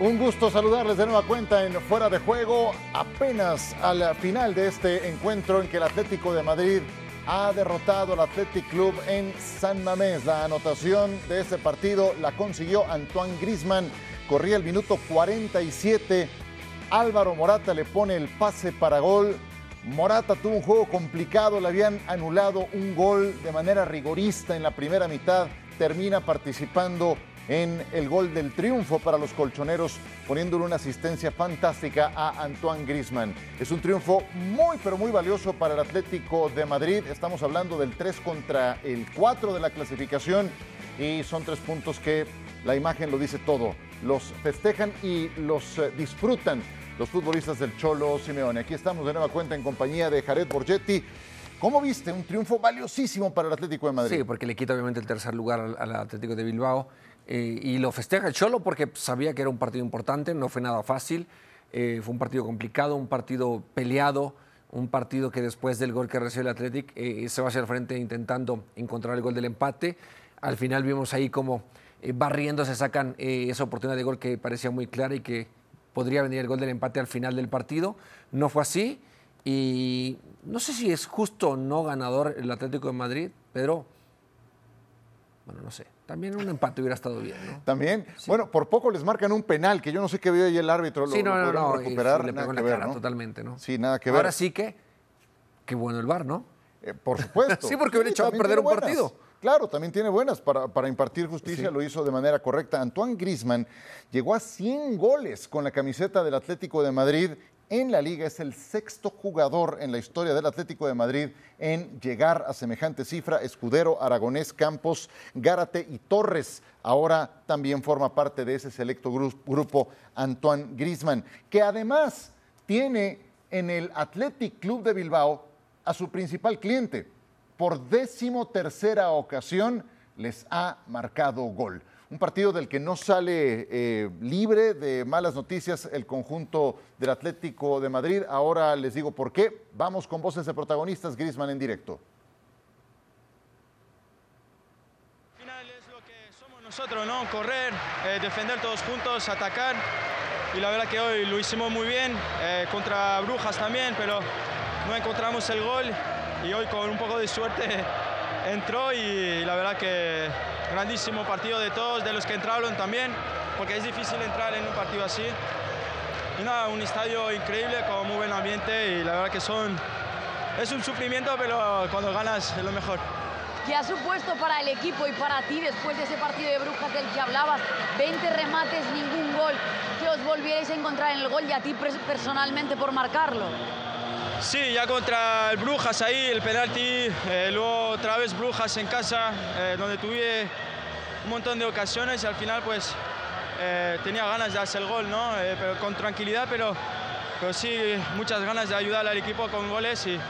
Un gusto saludarles de nueva cuenta en Fuera de Juego, apenas al final de este encuentro en que el Atlético de Madrid ha derrotado al Athletic Club en San Mamés. La anotación de este partido la consiguió Antoine Grisman. Corría el minuto 47. Álvaro Morata le pone el pase para gol. Morata tuvo un juego complicado, le habían anulado un gol de manera rigorista en la primera mitad. Termina participando en el gol del triunfo para los colchoneros, poniéndole una asistencia fantástica a Antoine Grisman. Es un triunfo muy, pero muy valioso para el Atlético de Madrid. Estamos hablando del 3 contra el 4 de la clasificación y son tres puntos que la imagen lo dice todo. Los festejan y los eh, disfrutan los futbolistas del Cholo Simeone. Aquí estamos de nueva cuenta en compañía de Jared Borgetti. ¿Cómo viste? Un triunfo valiosísimo para el Atlético de Madrid. Sí, porque le quita obviamente el tercer lugar al, al Atlético de Bilbao. Eh, y lo festeja el Cholo porque sabía que era un partido importante, no fue nada fácil, eh, fue un partido complicado, un partido peleado, un partido que después del gol que recibe el Athletic eh, se va hacia el frente intentando encontrar el gol del empate. Al final vimos ahí como barriendo se sacan esa oportunidad de gol que parecía muy clara y que podría venir el gol del empate al final del partido. No fue así y no sé si es justo o no ganador el Atlético de Madrid, pero bueno, no sé. También un empate hubiera estado bien, ¿no? También. Bueno, por poco les marcan un penal, que yo no sé qué vio ahí el árbitro. Sí, lo, no, no, no, recuperar. le pegó en la cara, totalmente, ¿no? Sí, nada que ver. Ahora sí que, qué bueno el VAR, ¿no? Eh, por supuesto. sí, porque hubiera echado a perder un partido. Claro, también tiene buenas para, para impartir justicia, lo hizo de manera correcta. Antoine Grisman llegó a 100 goles con la camiseta del Atlético de Madrid en la liga. Es el sexto jugador en la historia del Atlético de Madrid en llegar a semejante cifra. Escudero, Aragonés, Campos, Gárate y Torres. Ahora también forma parte de ese selecto grupo Antoine Grisman, que además tiene en el Athletic Club de Bilbao a su principal cliente por décimo tercera ocasión les ha marcado gol. Un partido del que no sale eh, libre de malas noticias el conjunto del Atlético de Madrid. Ahora les digo por qué. Vamos con voces de protagonistas, Grisman en directo. Al final es lo que somos nosotros, ¿no? Correr, eh, defender todos juntos, atacar. Y la verdad que hoy lo hicimos muy bien, eh, contra Brujas también, pero no encontramos el gol y hoy con un poco de suerte entró y la verdad que grandísimo partido de todos, de los que entraron también, porque es difícil entrar en un partido así. Y nada, un estadio increíble con muy buen ambiente y la verdad que son es un sufrimiento, pero cuando ganas es lo mejor. ¿Qué ha supuesto para el equipo y para ti después de ese partido de Brujas del que hablabas? 20 remates, ningún gol, que os volvierais a encontrar en el gol y a ti personalmente por marcarlo. Sí, ya contra el Brujas ahí, el penalti, eh, luego otra vez Brujas en casa, eh, donde tuve un montón de ocasiones y al final pues eh, tenía ganas de hacer el gol, ¿no? pero con tranquilidad, pero, pero sí muchas ganas de ayudar al equipo con goles y,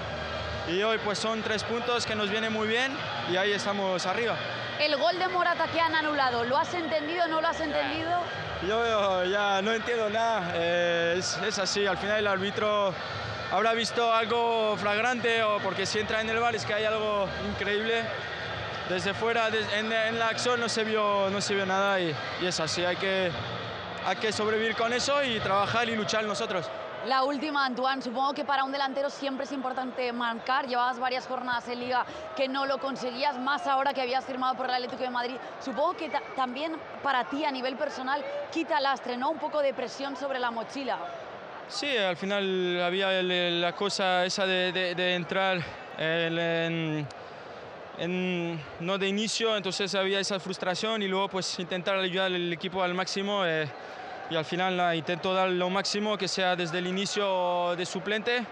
y hoy pues son tres puntos que nos vienen muy bien y ahí estamos arriba. El gol de Morata que han anulado, ¿lo has entendido o no lo has entendido? Yo ya no entiendo nada, es, es así, al final el árbitro habrá visto algo flagrante o porque si entra en el bar es que hay algo increíble. Desde fuera, en, la acción no se vio, no se vio nada y, y es así, hay que, hay que sobrevivir con eso y trabajar y luchar nosotros. La última, Antoine, supongo que para un delantero siempre es importante marcar. Llevabas varias jornadas en liga que no lo conseguías, más ahora que habías firmado por el Atlético de Madrid. Supongo que también para ti a nivel personal quita lastre, ¿no? Un poco de presión sobre la mochila. Sí, al final había la cosa esa de, entrar no de inicio, entonces había esa frustración y luego pues intentar ayudar al equipo al máximo eh, y al final intento dar lo máximo que sea desde el inicio de suplente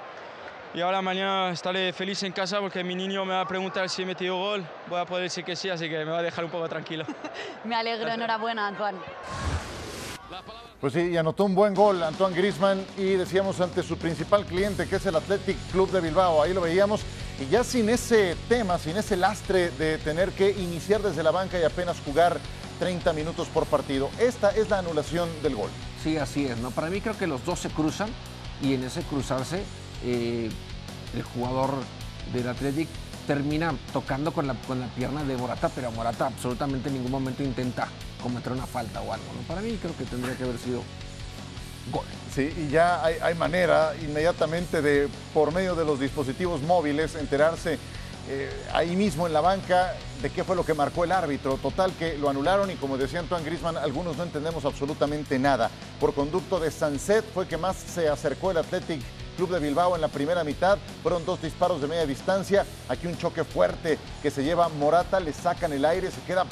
y ahora mañana estaré feliz en casa porque mi niño me va a preguntar si he metido gol, voy a poder decir que sí, así que me va a dejar un poco tranquilo. me alegro, enhorabuena Antoine. Pues sí, y anotó un buen gol Antoine Grisman y decíamos ante su principal cliente que es el Athletic Club de Bilbao. Ahí lo veíamos y ya sin ese tema, sin ese lastre de tener que iniciar desde la banca y apenas jugar 30 minutos por partido. Esta es la anulación del gol. Sí, así es. ¿no? Para mí creo que los dos se cruzan y en ese cruzarse eh, el jugador del Athletic termina tocando con la, con la pierna de Morata, pero Morata absolutamente en ningún momento intenta cometer una falta o algo. ¿no? Para mí creo que tendría que haber sido gol. Sí, y ya hay, manera inmediatamente de, por medio de los dispositivos móviles, enterarse eh, ahí mismo en la banca de qué fue lo que marcó el árbitro. Total que lo anularon y como decía Antoine Grisman, algunos no entendemos absolutamente nada. Por conducto de Sanset fue que más se acercó el Athletic Club de Bilbao en la primera mitad. Fueron dos disparos de media distancia. Aquí un choque fuerte que se lleva Morata, le sacan el aire, se queda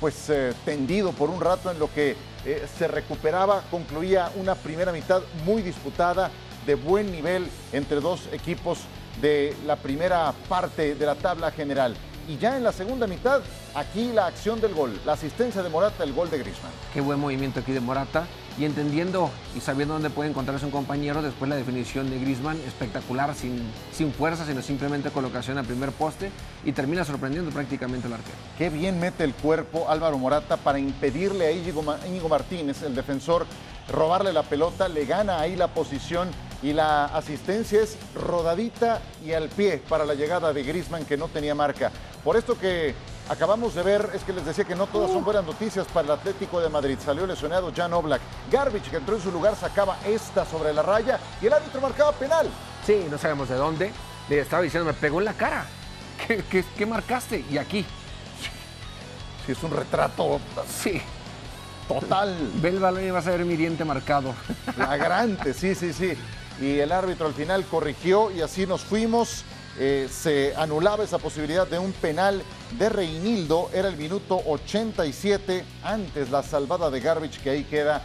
pues eh, tendido por un rato en lo que eh, se recuperaba. Concluía una primera mitad muy disputada, de buen nivel entre dos equipos de la primera parte de la tabla general. Y ya en la segunda mitad, aquí la acción del gol, la asistencia de Morata, el gol de Griezmann. Qué buen movimiento aquí de Morata y entendiendo y sabiendo dónde puede encontrarse un compañero, después la definición de Griezmann espectacular, sin, sin fuerza, sino simplemente colocación al primer poste y termina sorprendiendo prácticamente al arquero. Qué bien mete el cuerpo Álvaro Morata para impedirle a Íñigo, Ma- Íñigo Martínez, el defensor, robarle la pelota, le gana ahí la posición y la asistencia es rodadita y al pie para la llegada de Griezmann que no tenía marca. Por esto que acabamos de ver es que les decía que no todas son buenas noticias para el Atlético de Madrid. Salió lesionado Jan Oblak. Garbage que entró en su lugar sacaba esta sobre la raya y el árbitro marcaba penal. Sí, no sabemos de dónde. Le estaba diciendo, me pegó en la cara. ¿Qué, qué- qué marcaste? Y aquí. Sí, es un retrato Sí. total. Ve el balón y vas a ver mi diente marcado. Flagrante, sí, sí, sí. Y el árbitro al final corrigió y así nos fuimos. Eh, se anulaba esa posibilidad de un penal de Reinildo. Era el minuto 87. Antes la salvada de Garbage que ahí queda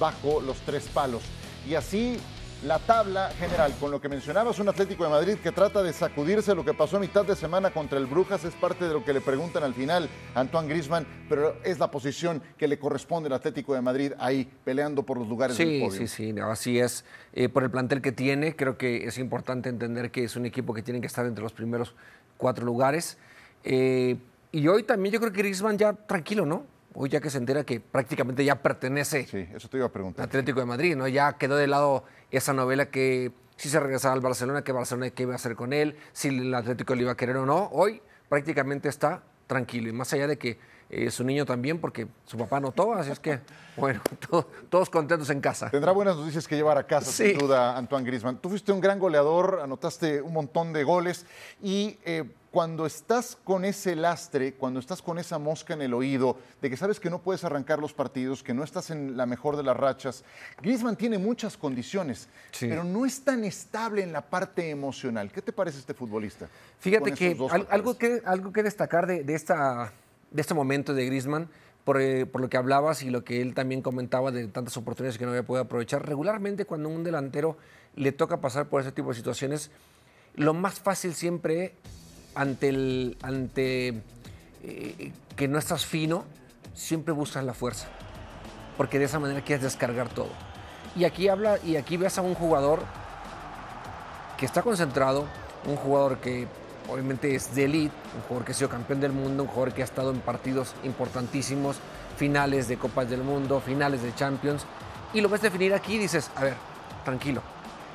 bajo los tres palos. Y así la tabla general, con lo que mencionabas, un Atlético de Madrid que trata de sacudirse lo que pasó a mitad de semana contra el Brujas, es parte de lo que le preguntan al final a Antoine Grisman, pero es la posición que le corresponde al Atlético de Madrid ahí, peleando por los lugares del Sí, podio. sí, sí, no, así es. Eh, por el plantel que tiene, creo que es importante entender que es un equipo que tiene que estar entre los primeros cuatro lugares. Eh, y hoy también yo creo que Griezmann ya tranquilo, ¿no? Hoy ya que se entera que prácticamente ya pertenece Sí, eso te iba a al preguntar. Atlético de Madrid, ¿no? Ya quedó de lado esa novela que si se regresaba al Barcelona, que Barcelona qué iba a hacer con él, si el Atlético le iba a querer o no. Hoy prácticamente está tranquilo y más allá de que eh, su niño también, porque su papá anotó, así es que, bueno, to- todos contentos en casa. Tendrá buenas noticias que llevar a casa, Sí. sin duda, Antoine Grisman. Tú fuiste un gran goleador, anotaste un montón de goles y eh, cuando estás con ese lastre, cuando estás con esa mosca en el oído, de que sabes que no puedes arrancar los partidos, que no estás en la mejor de las rachas, Grisman tiene muchas condiciones, Sí. pero no es tan estable en la parte emocional. ¿Qué te parece este futbolista? Fíjate que al- algo que algo que destacar de, de esta de este momento de Griezmann por, eh, por lo que hablabas y lo que él también comentaba de tantas oportunidades que no había podido aprovechar regularmente cuando un delantero le toca pasar por ese tipo de situaciones lo más fácil siempre ante el ante eh, que no estás fino siempre buscas la fuerza porque de esa manera quieres descargar todo. Y aquí habla y aquí ves a un jugador que está concentrado, un jugador que obviamente es de elite, un jugador que ha sido campeón del mundo, un jugador que ha estado en partidos importantísimos, finales de Copas del Mundo, finales de Champions, y lo ves definir aquí y dices, a ver, tranquilo,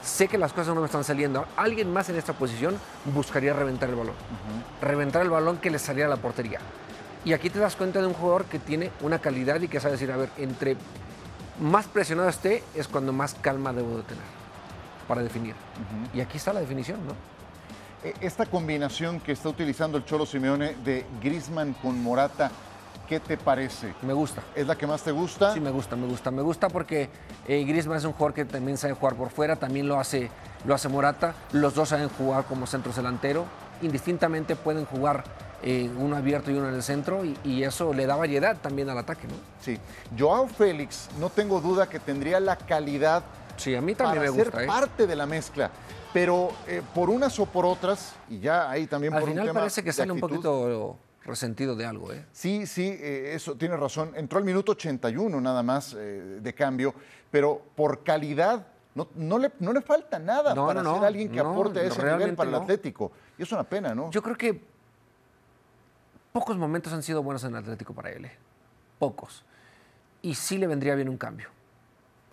sé que las cosas no me están saliendo, alguien más en esta posición buscaría reventar el balón, reventar el balón que le saliera a la portería. Y aquí te das cuenta de un jugador que tiene una calidad y que sabe decir, a ver, entre más presionado esté, es cuando más calma debo de tener para definir. Y aquí está la definición, ¿no? Eh, Esta combinación que está utilizando el Cholo Simeone de Grisman con Morata, ¿qué te parece? Me gusta. ¿Es la que más te gusta? Sí, me gusta, me gusta. Me gusta porque eh, Griezmann es un jugador que también sabe jugar por fuera, también lo hace, lo hace Morata. Los dos saben jugar como centros delantero. Indistintamente pueden jugar eh, uno abierto y uno en el centro y, y eso le da variedad también al ataque, ¿no? Sí. Joao Félix, no tengo duda que tendría la calidad Sí, a mí también para me ser gusta. ¿eh? parte de la mezcla. Pero eh, por unas o por otras, y ya ahí también Al por un final tema parece que sale un poquito resentido de algo, ¿eh? Sí, sí, eh, eso tiene razón. Entró al minuto 81 nada más eh, de cambio, pero por calidad no, no, le, no le falta nada No, para no, ser alguien que aporte a ese nivel para el. Atlético. Y es una pena, ¿no? Yo creo que pocos momentos han sido buenos en el Atlético para él. ¿eh? Pocos. Y sí le vendría bien un cambio.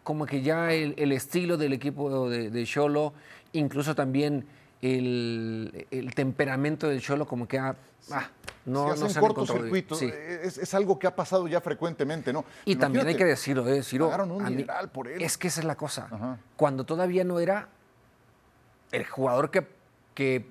Como que ya el, el estilo del equipo de, Cholo, incluso también el, el temperamento del Cholo como que ha, ah, no, si no se cortocircuito. Sí. es, es algo que ha pasado ya frecuentemente, ¿no? Y también hay que decirlo, ¿eh? Ciro, un mí- por él. Es que esa es la cosa. Ajá. Cuando todavía no era el jugador que, que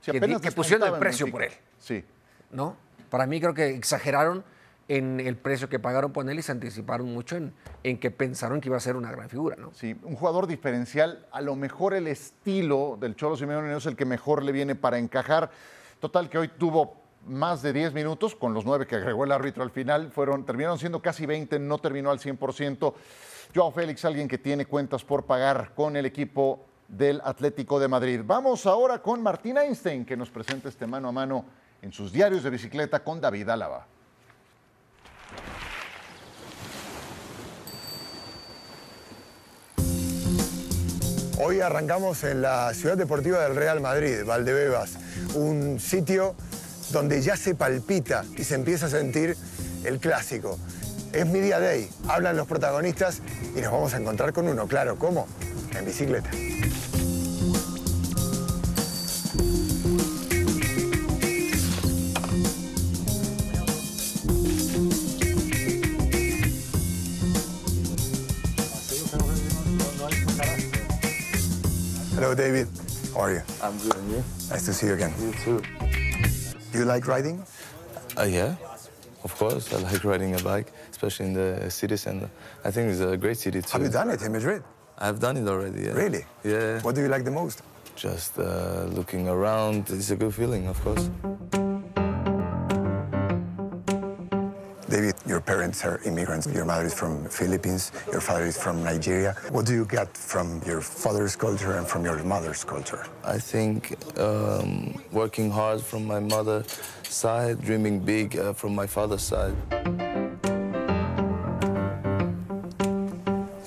si que pusieron el precio por él. Sí. ¿no? Para mí creo que exageraron en el precio que pagaron por él y se anticiparon mucho en, que pensaron que iba a ser una gran figura, ¿no? Sí, un jugador diferencial, a lo mejor el estilo del Cholo Simeone es el que mejor le viene para encajar. Total que hoy tuvo más de 10 minutos, con los 9 que agregó el árbitro al final, fueron, terminaron siendo casi 20, no terminó al 100%. Joao Félix, alguien que tiene cuentas por pagar con el equipo del Atlético de Madrid. Vamos ahora con Martín Einstein, que nos presenta este mano a mano en sus diarios de bicicleta con David Álava. Hoy arrancamos en la ciudad deportiva del Real Madrid, Valdebebas, un sitio donde ya se palpita y se empieza a sentir el clásico. Es Media Day, hablan los protagonistas y nos vamos a encontrar con uno, claro, ¿cómo? En bicicleta. Hello, David. How are you? I'm good, and you? Nice to see you again. You too. Do you like riding? Uh, yeah, of course. I like riding a bike, especially in the city center. I think it's a great city too. Have you done it in Madrid? I've done it already. Yeah. Really? Yeah. What do you like the most? Just uh, looking around. It's a good feeling, of course. David, your parents are immigrants. Your mother is from Philippines. Your father is from Nigeria. What do you get from your father's culture and from your mother's culture? I think um, working hard from my mother's side, dreaming big uh, from my father's side.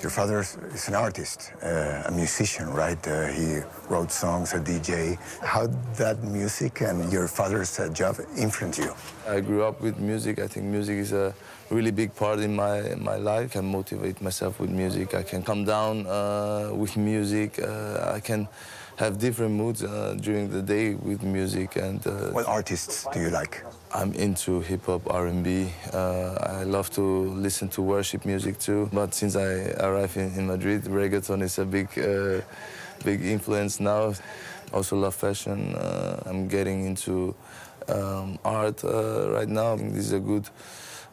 Your father is an artist, uh, a musician, right? Uh, he wrote songs, a DJ. How that music and your father's uh, job influence you? I grew up with music. I think music is a really big part in my in my life. I can motivate myself with music. I can come down uh, with music. Uh, I can have different moods uh, during the day with music, and uh, What artists do you like? I'm into hip hop, R&B. Uh, I love to listen to worship music too. But since I arrived in, in Madrid, reggaeton is a big, uh, big influence now. Also love fashion. Uh, I'm getting into um, art uh, right now. This is a good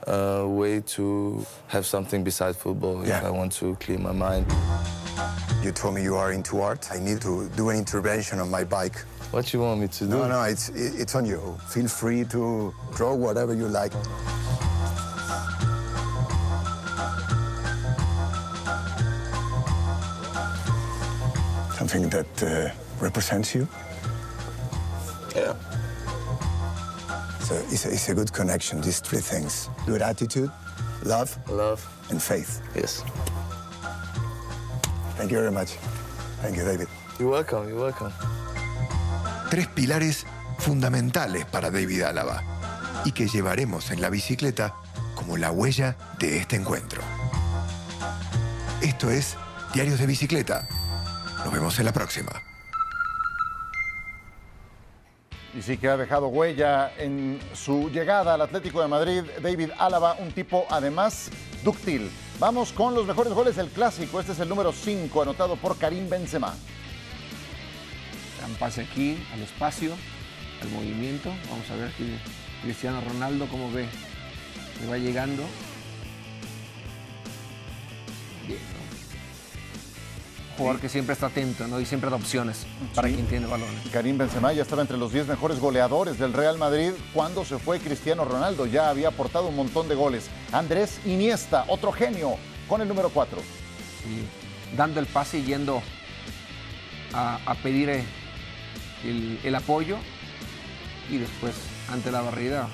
uh, way to have something besides football Yeah. if I want to clear my mind. You told me you are into art. I need to do an intervention on my bike. What you want me to do? No, no, it's, it's on you. Feel free to draw whatever you like. Something that uh, represents you. Yeah. So it's a, it's a good connection, these three things. Good attitude, love, Love. and faith. Yes. Thank you very much. Thank you, David. You're welcome. You're welcome. Tres pilares fundamentales para David Álava y que llevaremos en la bicicleta como la huella de este encuentro. Esto es Diarios de Bicicleta. Nos vemos en la próxima. Y sí que ha dejado huella en su llegada al Atlético de Madrid, David Álava, un tipo además dúctil. Vamos con los mejores goles del clásico. Este es el número 5, anotado por Karim Benzema. Dan pase aquí, al espacio, al movimiento. Vamos a ver aquí Cristiano Ronaldo cómo ve. Le va llegando. Bien, ¿no? Un jugador que siempre está atento, ¿no? Y siempre da opciones para Sí. quien tiene balones. Karim Benzema ya estaba entre los 10 mejores goleadores del Real Madrid cuando se fue Cristiano Ronaldo. Ya había aportado un montón de goles. Andrés Iniesta, otro genio, con el número 4. Sí, dando el pase y yendo a, a pedir eh, el, el apoyo y después ante la barrida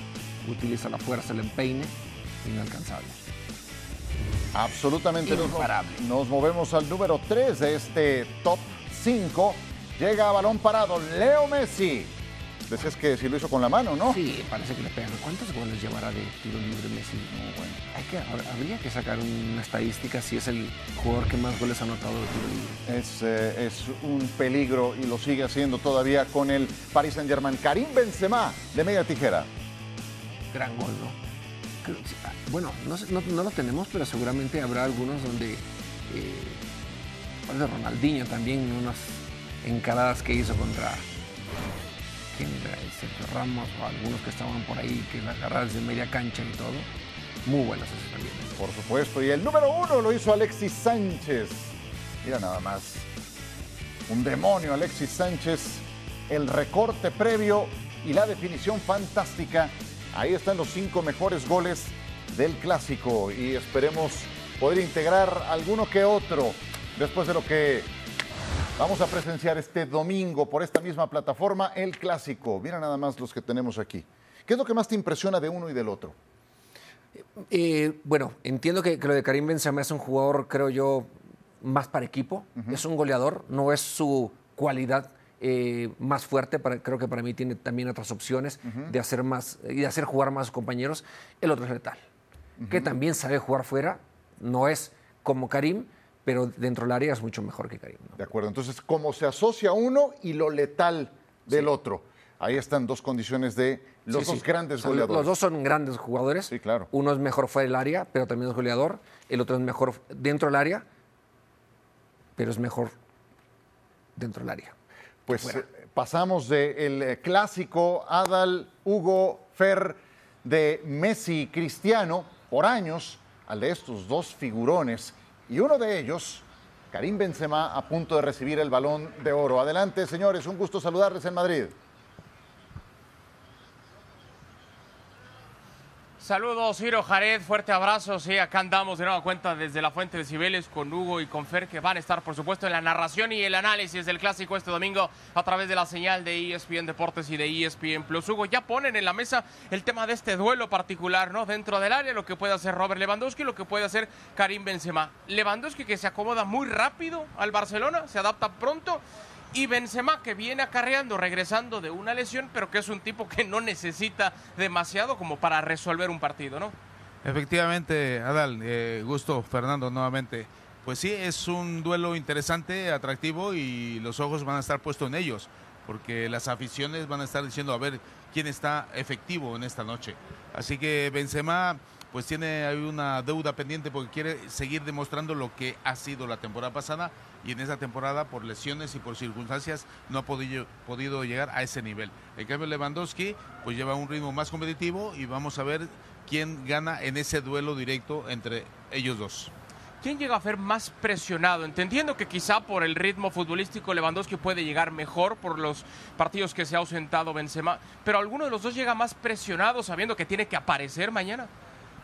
utiliza la fuerza, el empeine, inalcanzable. Absolutamente Imparable. nos movemos al número 3 de este top 5. Llega a balón parado Leo Messi. Decías que si lo hizo con la mano, ¿no? Sí, parece que le pegan. ¿Cuántos goles llevará de tiro libre Messi? No, bueno, hay que, habría que sacar una estadística si es el jugador que más goles ha anotado de tiro libre. Es, eh, es un peligro y lo sigue haciendo todavía con el Paris Saint-Germain. Karim Benzema, de media tijera. Gran gol, ¿no? Ah, bueno, no, no- no lo tenemos, pero seguramente habrá algunos donde... Eh, ¿cuál de Ronaldinho también, unas encaradas que hizo contra... ¿Quién era? Sergio Ramos o algunos que estaban por ahí, que las agarradas de media cancha y todo. Muy buenas esas. Por supuesto. Y el número uno lo hizo Alexis Sánchez. Mira nada más. Un demonio, Alexis Sánchez. El recorte previo y la definición fantástica. Ahí están los cinco mejores goles del clásico. Y esperemos poder integrar alguno que otro después de lo que vamos a presenciar este domingo por esta misma plataforma, el clásico. Mira nada más los que tenemos aquí. ¿Qué es lo que más te impresiona de uno y del otro? Eh, bueno, entiendo que, que lo de Karim Benzema es un jugador, creo yo, más para equipo. Es un goleador, no es su cualidad eh, más fuerte. para- creo que para mí tiene también otras opciones de hacer más y de hacer jugar más a sus compañeros. El otro es letal, que también sabe jugar fuera. No es como Karim, pero dentro del área es mucho mejor que Karim. ¿no? De acuerdo. Entonces, cómo se asocia uno y lo letal del otro. Ahí están dos condiciones de los Sí, dos sí. grandes O sea, goleadores. Los dos son grandes jugadores. Sí, claro. Uno es mejor fuera del área, pero también es goleador. El otro es mejor dentro del área, pero es mejor dentro del área. Pues eh, pasamos del clásico Adal, Hugo, Fer, de Messi, Cristiano, por años, al de estos dos figurones. Y uno de ellos, Karim Benzema, a punto de recibir el balón de oro. Adelante, señores, un gusto saludarles en Madrid. Saludos, Ciro Jared, fuerte abrazo. Sí, acá andamos de nueva cuenta desde la Fuente de Cibeles con Hugo y con Fer, que van a estar, por supuesto, en la narración y el análisis del clásico este domingo a través de la señal de ESPN Deportes y de ESPN Plus. Hugo, ya ponen en la mesa el tema de este duelo particular, ¿no? Dentro del área, lo que puede hacer Robert Lewandowski, lo que puede hacer Karim Benzema. Lewandowski que se acomoda muy rápido al Barcelona, se adapta pronto. Y Benzema que viene acarreando, regresando de una lesión, pero que es un tipo que no necesita demasiado como para resolver un partido, ¿no? Efectivamente, Adal, eh, gusto, Fernando, nuevamente. Pues sí, es un duelo interesante, atractivo y los ojos van a estar puestos en ellos, porque las aficiones van a estar diciendo a ver quién está efectivo en esta noche. Así que Benzema pues tiene ahí una deuda pendiente porque quiere seguir demostrando lo que ha sido la temporada pasada y en esa temporada por lesiones y por circunstancias no ha podido, podido llegar a ese nivel. En cambio Lewandowski pues lleva un ritmo más competitivo y vamos a ver quién gana en ese duelo directo entre ellos dos. ¿Quién llega a ser más presionado? Entendiendo que quizá por el ritmo futbolístico Lewandowski puede llegar mejor por los partidos que se ha ausentado Benzema, pero alguno de los dos llega más presionado sabiendo que tiene que aparecer mañana.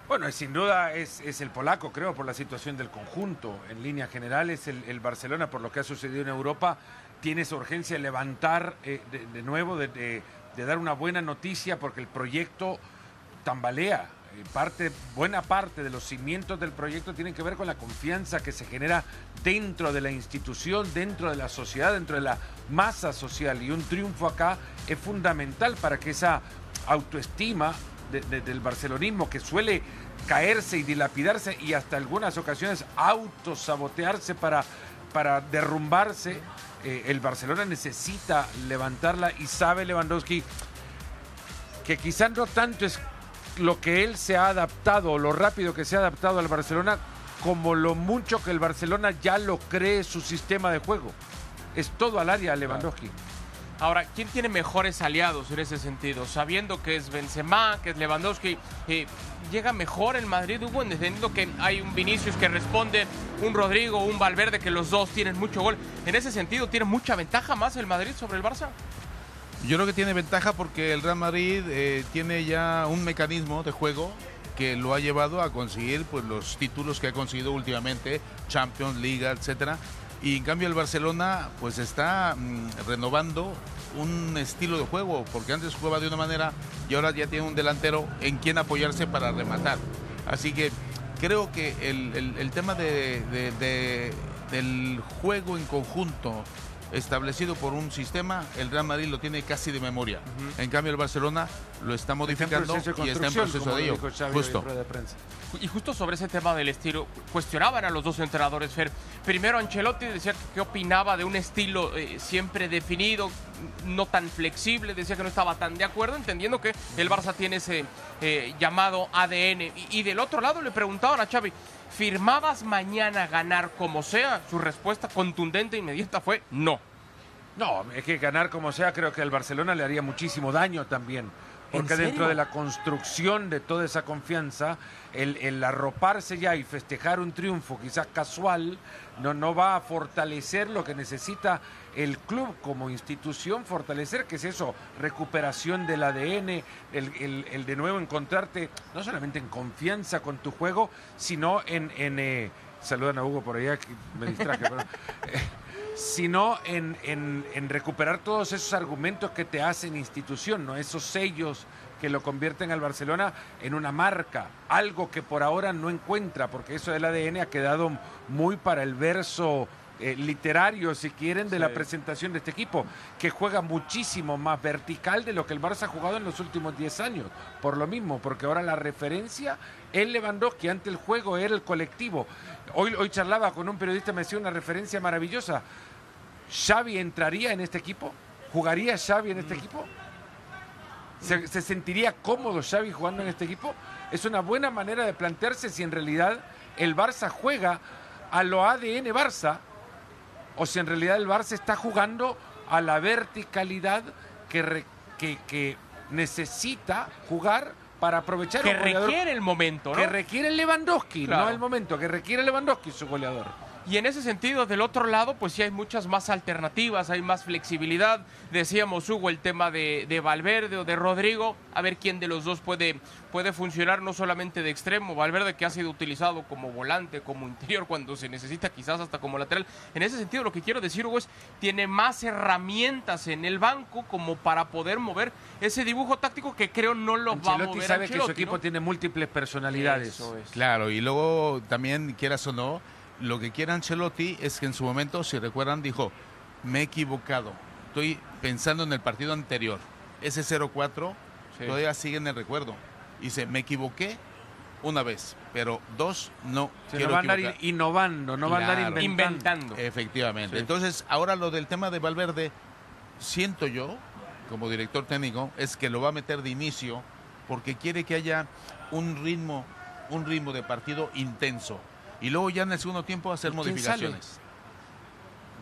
Bueno, sin duda es, el polaco, creo, por la situación del conjunto. En líneas generales, el, el Barcelona, por lo que ha sucedido en Europa, tiene esa urgencia de levantar eh, de, nuevo, de, de- de dar una buena noticia, porque el proyecto tambalea. Eh, Parte, buena parte de los cimientos del proyecto tienen que ver con la confianza que se genera dentro de la institución, dentro de la sociedad, dentro de la masa social. Y un triunfo acá es fundamental para que esa autoestima de- de- del barcelonismo que suele caerse y dilapidarse y hasta algunas ocasiones autosabotearse para, para derrumbarse. eh, el Barcelona necesita levantarla y sabe Lewandowski que quizás no tanto es lo que él se ha adaptado lo rápido que se ha adaptado al Barcelona como lo mucho que el Barcelona ya lo cree su sistema de juego. Es todo al área Lewandowski. Ahora, ¿quién tiene mejores aliados en ese sentido? Sabiendo que es Benzema, que es Lewandowski, eh, llega mejor el Madrid, Hugo, entendiendo que hay un Vinicius que responde, un Rodrigo, un Valverde, que los dos tienen mucho gol. En ese sentido, ¿tiene mucha ventaja más el Madrid sobre el Barça? Yo creo que tiene ventaja porque el Real Madrid eh, tiene ya un mecanismo de juego que lo ha llevado a conseguir pues, los títulos que ha conseguido últimamente, Champions, Liga, etcétera. Y en cambio el Barcelona pues está mm, renovando un estilo de juego, porque antes jugaba de una manera y ahora ya tiene un delantero en quien apoyarse para rematar. Así que creo que el, el- el tema de- de- de- del juego en conjunto establecido por un sistema, el Real Madrid lo tiene casi de memoria. En cambio, el Barcelona lo está modificando y está en proceso de ello. Justo. Y justo sobre ese tema del estilo, cuestionaban a los dos entrenadores, Fer. Primero Ancelotti decía que opinaba de un estilo eh, siempre definido, no tan flexible, decía que no estaba tan de acuerdo, entendiendo que el Barça tiene ese eh, llamado ADN. Y, del otro lado le preguntaban a Xavi, ¿firmabas mañana ganar como sea? Su respuesta contundente e inmediata fue no. No, es que ganar como sea, creo que al Barcelona le haría muchísimo daño también. Porque dentro de la construcción de toda esa confianza, el, el, arroparse ya y festejar un triunfo quizás casual, no, no va a fortalecer lo que necesita el club como institución, fortalecer, que es eso, recuperación del ADN, el, el, el de nuevo encontrarte no solamente en confianza con tu juego, sino en... en eh, saludan a Hugo por allá, que me distraje. pero, eh, sino en, en, en, recuperar todos esos argumentos que te hacen institución, ¿no? esos sellos que lo convierten al Barcelona en una marca, algo que por ahora no encuentra, porque eso del ADN ha quedado muy para el verso eh, literario, si quieren, de sí. la presentación de este equipo, que juega muchísimo más vertical de lo que el Barça ha jugado en los últimos 10 años. Por lo mismo, porque ahora la referencia es Lewandowski, ante el juego era el colectivo. Hoy, hoy charlaba con un periodista, me decía una referencia maravillosa. ¿Xavi entraría en este equipo? ¿Jugaría Xavi en este mm. equipo? ¿Se, ¿Se, sentiría cómodo Xavi jugando en este equipo? Es una buena manera de plantearse si en realidad el Barça juega a lo ADN Barça o si en realidad el Barça está jugando a la verticalidad que, re, que, que necesita jugar para aprovechar que requiere el momento, ¿no? Que requiere Lewandowski, claro. no el momento, que requiere Lewandowski su goleador. Y en ese sentido, del otro lado, pues sí hay muchas más alternativas, hay más flexibilidad. Decíamos, Hugo, el tema de, de, Valverde o de Rodrigo, a ver quién de los dos puede, puede funcionar no solamente de extremo. Valverde que ha sido utilizado como volante, como interior, cuando se necesita quizás hasta como lateral. En ese sentido, lo que quiero decir, Hugo, es tiene más herramientas en el banco como para poder mover ese dibujo táctico que creo no lo Ancelotti va a mover sabe Ancelotti, que su equipo ¿no? tiene múltiples personalidades. Eso es. Claro, y luego también, quieras o no, lo que quiere Ancelotti es que en su momento, si recuerdan, dijo, me he equivocado. Estoy pensando en el partido anterior. Ese 0-4 sí. todavía sigue en el recuerdo. Dice, me equivoqué una vez, pero dos no Se quiero no va a andar innovando, no va a andar Claro. inventando. Inventando. Efectivamente. Sí. Entonces, ahora lo del tema de Valverde, siento yo, como director técnico, es que lo va a meter de inicio porque quiere que haya un ritmo, un ritmo de partido intenso. Y luego ya en el segundo tiempo hacer ¿Y quién modificaciones.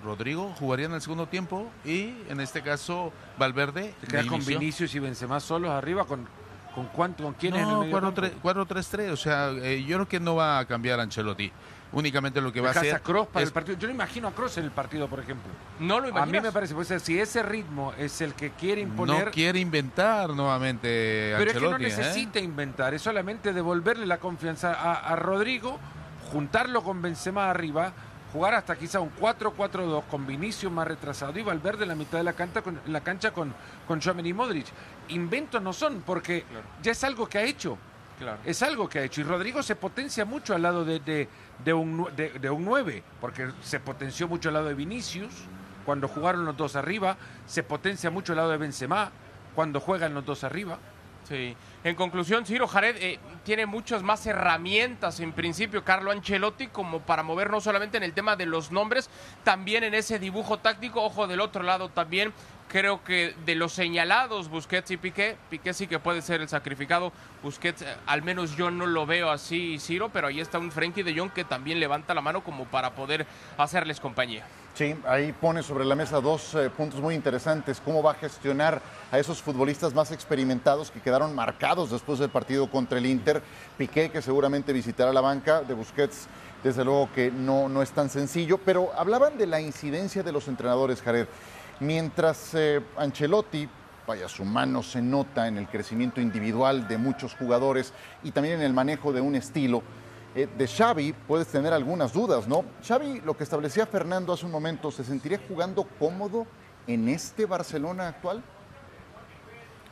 Rodrigo jugaría en el segundo tiempo y en este caso Valverde. Te quedas con. Vinicius y Benzema solos arriba, ¿con, con cuánto, con quién es en el No, medio 4-3-3, o sea, eh, yo creo que no va a cambiar Ancelotti. Únicamente lo que va a hacer a Cross para es- el partido. Yo no imagino a Cross en el partido, por ejemplo. No lo A imaginas. mí me parece, pues, si ese ritmo es el que quiere imponer, no quiere inventar nuevamente pero es que no Ancelotti. ¿eh? necesita inventar, es solamente devolverle la confianza a, a Rodrigo, juntarlo con Benzema arriba, jugar hasta quizá un 4-4-2 con Vinicius más retrasado y Valverde en la mitad de la cancha con, la cancha con, con y Modric. Inventos no son, porque Claro. ya es algo que ha hecho. Claro. Es algo que ha hecho. Y Rodrigo se potencia mucho al lado de, de, de un, de, de un 9, porque se potenció mucho al lado de Vinicius cuando jugaron los dos arriba, se potencia mucho al lado de Benzema cuando juegan los dos arriba. Sí. En conclusión, Ciro Jared eh, tiene muchas más herramientas en principio, Carlo Ancelotti, como para mover no solamente en el tema de los nombres, también en ese dibujo táctico. Ojo, del otro lado también, creo que de los señalados, Busquets y Piqué, Piqué sí que puede ser el sacrificado. Busquets, eh, al menos yo no lo veo así, Ciro, pero ahí está un Frenkie de Jong que también levanta la mano como para poder hacerles compañía. Sí, ahí pone sobre la mesa dos eh, puntos muy interesantes. ¿Cómo va a gestionar a esos futbolistas más experimentados que quedaron marcados después del partido contra el Inter? Piqué, que seguramente visitará la banca de Busquets, desde luego que no, no es tan sencillo. Pero hablaban de la incidencia de los entrenadores, Jared. Mientras eh, Ancelotti, vaya, su mano se nota en el crecimiento individual de muchos jugadores y también en el manejo de un estilo. Eh, de Xavi puedes tener algunas dudas, ¿no? Xavi, lo que establecía Fernando hace un momento, ¿se sentiría jugando cómodo en este Barcelona actual?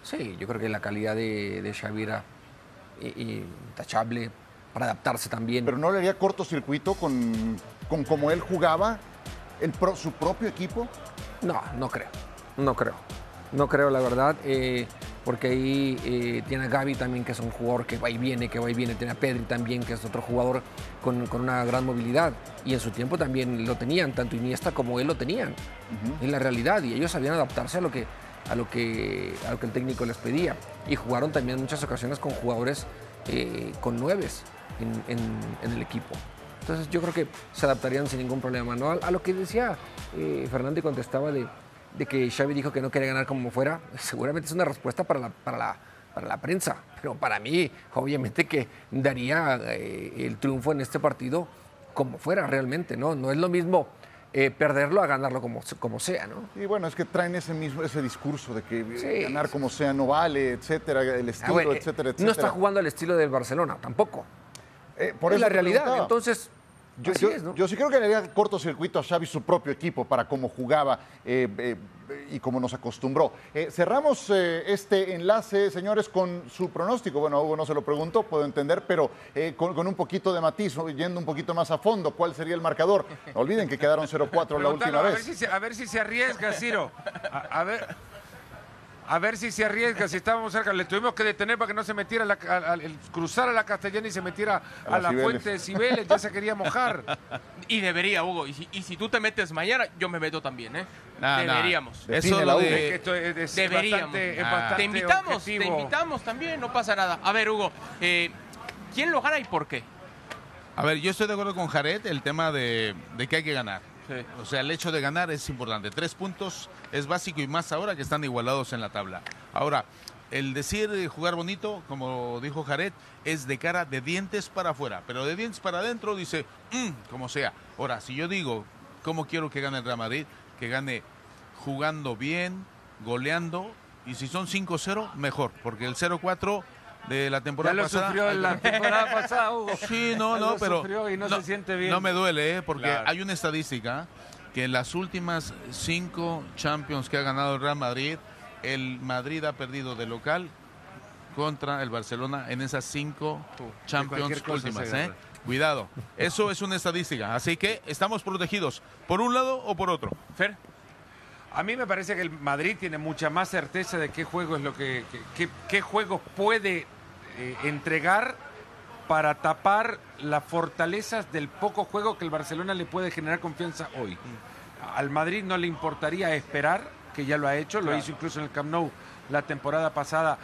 Sí, yo creo que la calidad de, de Xavi era intachable para adaptarse también. Pero no le haría cortocircuito con, con cómo él jugaba el pro- su propio equipo. No, no creo. No creo. No creo, la verdad. eh, porque ahí eh, tiene a Gaby también, que es un jugador que va y viene, que va y viene. Tiene a Pedri también, que es otro jugador con, con una gran movilidad. Y en su tiempo también lo tenían, tanto Iniesta como él lo tenían. En la realidad. Y ellos sabían adaptarse a lo que, a lo que, a lo que el técnico les pedía. Y jugaron también en muchas ocasiones con jugadores eh, con nueves en, en- en el equipo. Entonces yo creo que se adaptarían sin ningún problema. ¿no? A, a lo que decía eh, Fernando y contestaba de, de que Xavi dijo que no quería ganar como fuera, seguramente es una respuesta para la, para la, para la prensa. Pero para mí, obviamente que daría eh, el triunfo en este partido como fuera realmente. No, no es lo mismo eh, perderlo a ganarlo como, como sea. ¿no? Y bueno, es que traen ese mismo ese discurso de que eh, Sí, ganar como sea no vale, etcétera, el A estilo, ver, etcétera, etcétera. no está jugando al estilo del Barcelona, tampoco. Eh, por es eso la realidad. preguntaba. Entonces, Yo, así yo- es, ¿no? yo sí creo que le haría cortocircuito a Xavi su propio equipo para cómo jugaba eh, eh, y cómo nos acostumbró. Eh, cerramos eh, este enlace, señores, con su pronóstico. Bueno, Hugo no se lo preguntó, puedo entender, pero eh, con, con un poquito de matiz, yendo un poquito más a fondo, ¿cuál sería el marcador? No olviden que quedaron 0-4 la última a ver, vez. si se, a ver si se arriesga, Ciro. A, a ver. A ver si se arriesga, si estábamos cerca. Le tuvimos que detener para que no se metiera, la, a- a- el- cruzara la castellana y se metiera a, A la las Cibeles. fuente de Cibeles. Ya se quería mojar. Y debería, Hugo. Y si, y si tú te metes mañana, yo me meto también, ¿eh? Nah, nah. Deberíamos. Eso lo de- Es que esto es- es Deberíamos. bastante- es Ah. bastante te invitamos, objetivo. te invitamos también, no pasa nada. A ver, Hugo, eh, ¿quién lo gana y por qué? A ver, yo estoy de acuerdo con Jared el tema de, de que hay que ganar. O sea, el hecho de ganar es importante. Tres puntos es básico y más ahora que están igualados en la tabla. Ahora, el decir jugar bonito, como dijo Jared, es de cara de dientes para afuera. Pero de dientes para adentro dice, "Mm", como sea. Ahora, si yo digo, ¿cómo quiero que gane el Real Madrid? Que gane jugando bien, goleando. Y si son 5-0, mejor. Porque el 0-4 de la temporada Ya lo pasada... sufrió en la temporada pasada, Hugo. Sí, no, Ya no, lo pero sufrió y no se siente bien. No me duele, ¿eh? porque Claro. hay una estadística que en las últimas cinco Champions que ha ganado el Real Madrid, el Madrid ha perdido de local contra el Barcelona en esas cinco Champions últimas. ¿eh? Cuidado, eso es una estadística, así que estamos protegidos por un lado o por otro. Fer. A mí me parece que el Madrid tiene mucha más certeza de qué juego es lo que, qué- qué juegos puede eh, entregar para tapar las fortalezas del poco juego que el Barcelona le puede generar confianza hoy. Al Madrid no le importaría esperar, que ya lo ha hecho, lo hizo incluso en el Camp Nou la temporada pasada,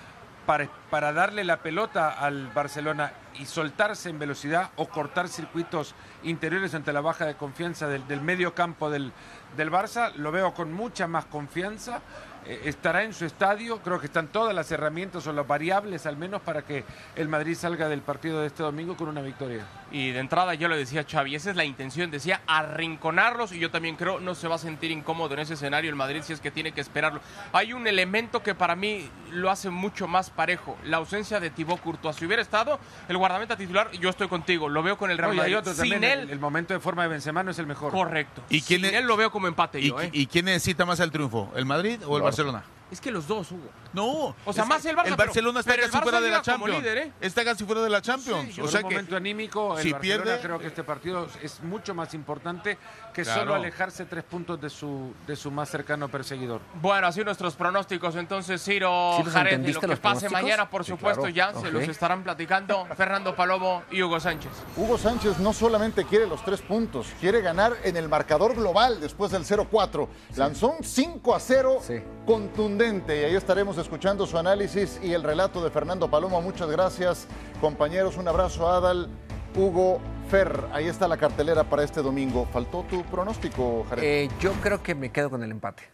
para, para darle la pelota al Barcelona y soltarse en velocidad o cortar circuitos interiores ante la baja de confianza del, medio campo del, del Barça. Lo veo con mucha más confianza. Eh, estará en su estadio. Creo que están todas las herramientas o las variables al menos para que el Madrid salga del partido de este domingo con una victoria. Y de entrada yo lo decía Xavi, esa es la intención, decía arrinconarlos y yo también creo no se va a sentir incómodo en ese escenario el Madrid si es que tiene que esperarlo. Hay un elemento que para mí lo hace mucho más parejo, la ausencia de Thibaut Courtois. Si hubiera estado el guardameta titular, yo estoy contigo, lo veo con el Real Madrid. hay otro Sin también. él, El, el momento de forma de Benzema no es el mejor. correcto. ¿Y quién Sin es- él lo veo como empate ¿Y, yo, ¿eh? y quién necesita más el triunfo? ¿El Madrid o el Claro. Barcelona? Es que los dos, Hugo. No, O sea, más que el Barça, El Barcelona está casi fuera de la Champions. líder, ¿eh? Está casi fuera de la Champions. O sea un que momento anímico, el si Barcelona pierde- creo que este partido es mucho más importante que Claro. solo alejarse tres puntos de su, de su más cercano perseguidor. Bueno, así nuestros pronósticos. Entonces, Ciro ¿Sí los Jared, de lo que pase mañana, por Sí, supuesto, claro. ya se los estarán platicando Fernando Palomo y Hugo Sánchez. Hugo Sánchez no solamente quiere los tres puntos, quiere ganar en el marcador global después del 0-4. Lanzó un 5-0 contundente y ahí estaremos escuchando su análisis y el relato de Fernando Paloma. Muchas gracias, compañeros. Un abrazo a Adal, Hugo, Fer. Ahí está la cartelera para este domingo. ¿Faltó tu pronóstico, Jared? Eh, yo creo que me quedo con el empate.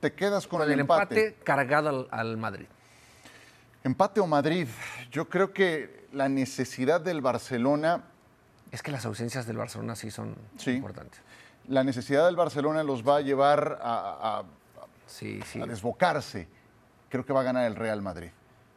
Te quedas con, Con el, el empate. empate cargado al, al Madrid. Empate o Madrid. Yo creo que la necesidad del Barcelona Es que las ausencias del Barcelona sí son Sí. importantes. la necesidad del Barcelona los va a llevar a, a- Sí, sí. a desbocarse. Creo que va a ganar el Real Madrid.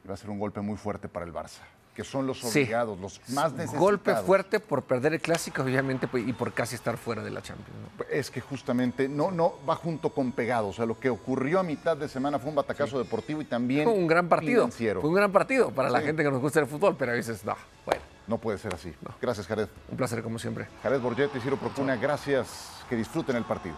Y va a ser un golpe muy fuerte para el Barça, que son los Sí. obligados, los más necesitados. Golpe fuerte por perder el clásico, obviamente, pues, y por casi estar fuera de la Champions. ¿no? Es que justamente no, no va junto con pegado. O sea, lo que ocurrió a mitad de semana fue un batacazo deportivo y también Fue un gran partido. financiero. Fue un gran partido para la gente que nos gusta el fútbol, pero a veces no. Bueno, No puede ser así. Gracias, Jared. un placer como siempre. Jared Borgetti, Ciro Procuna, gracias. Que disfruten el partido.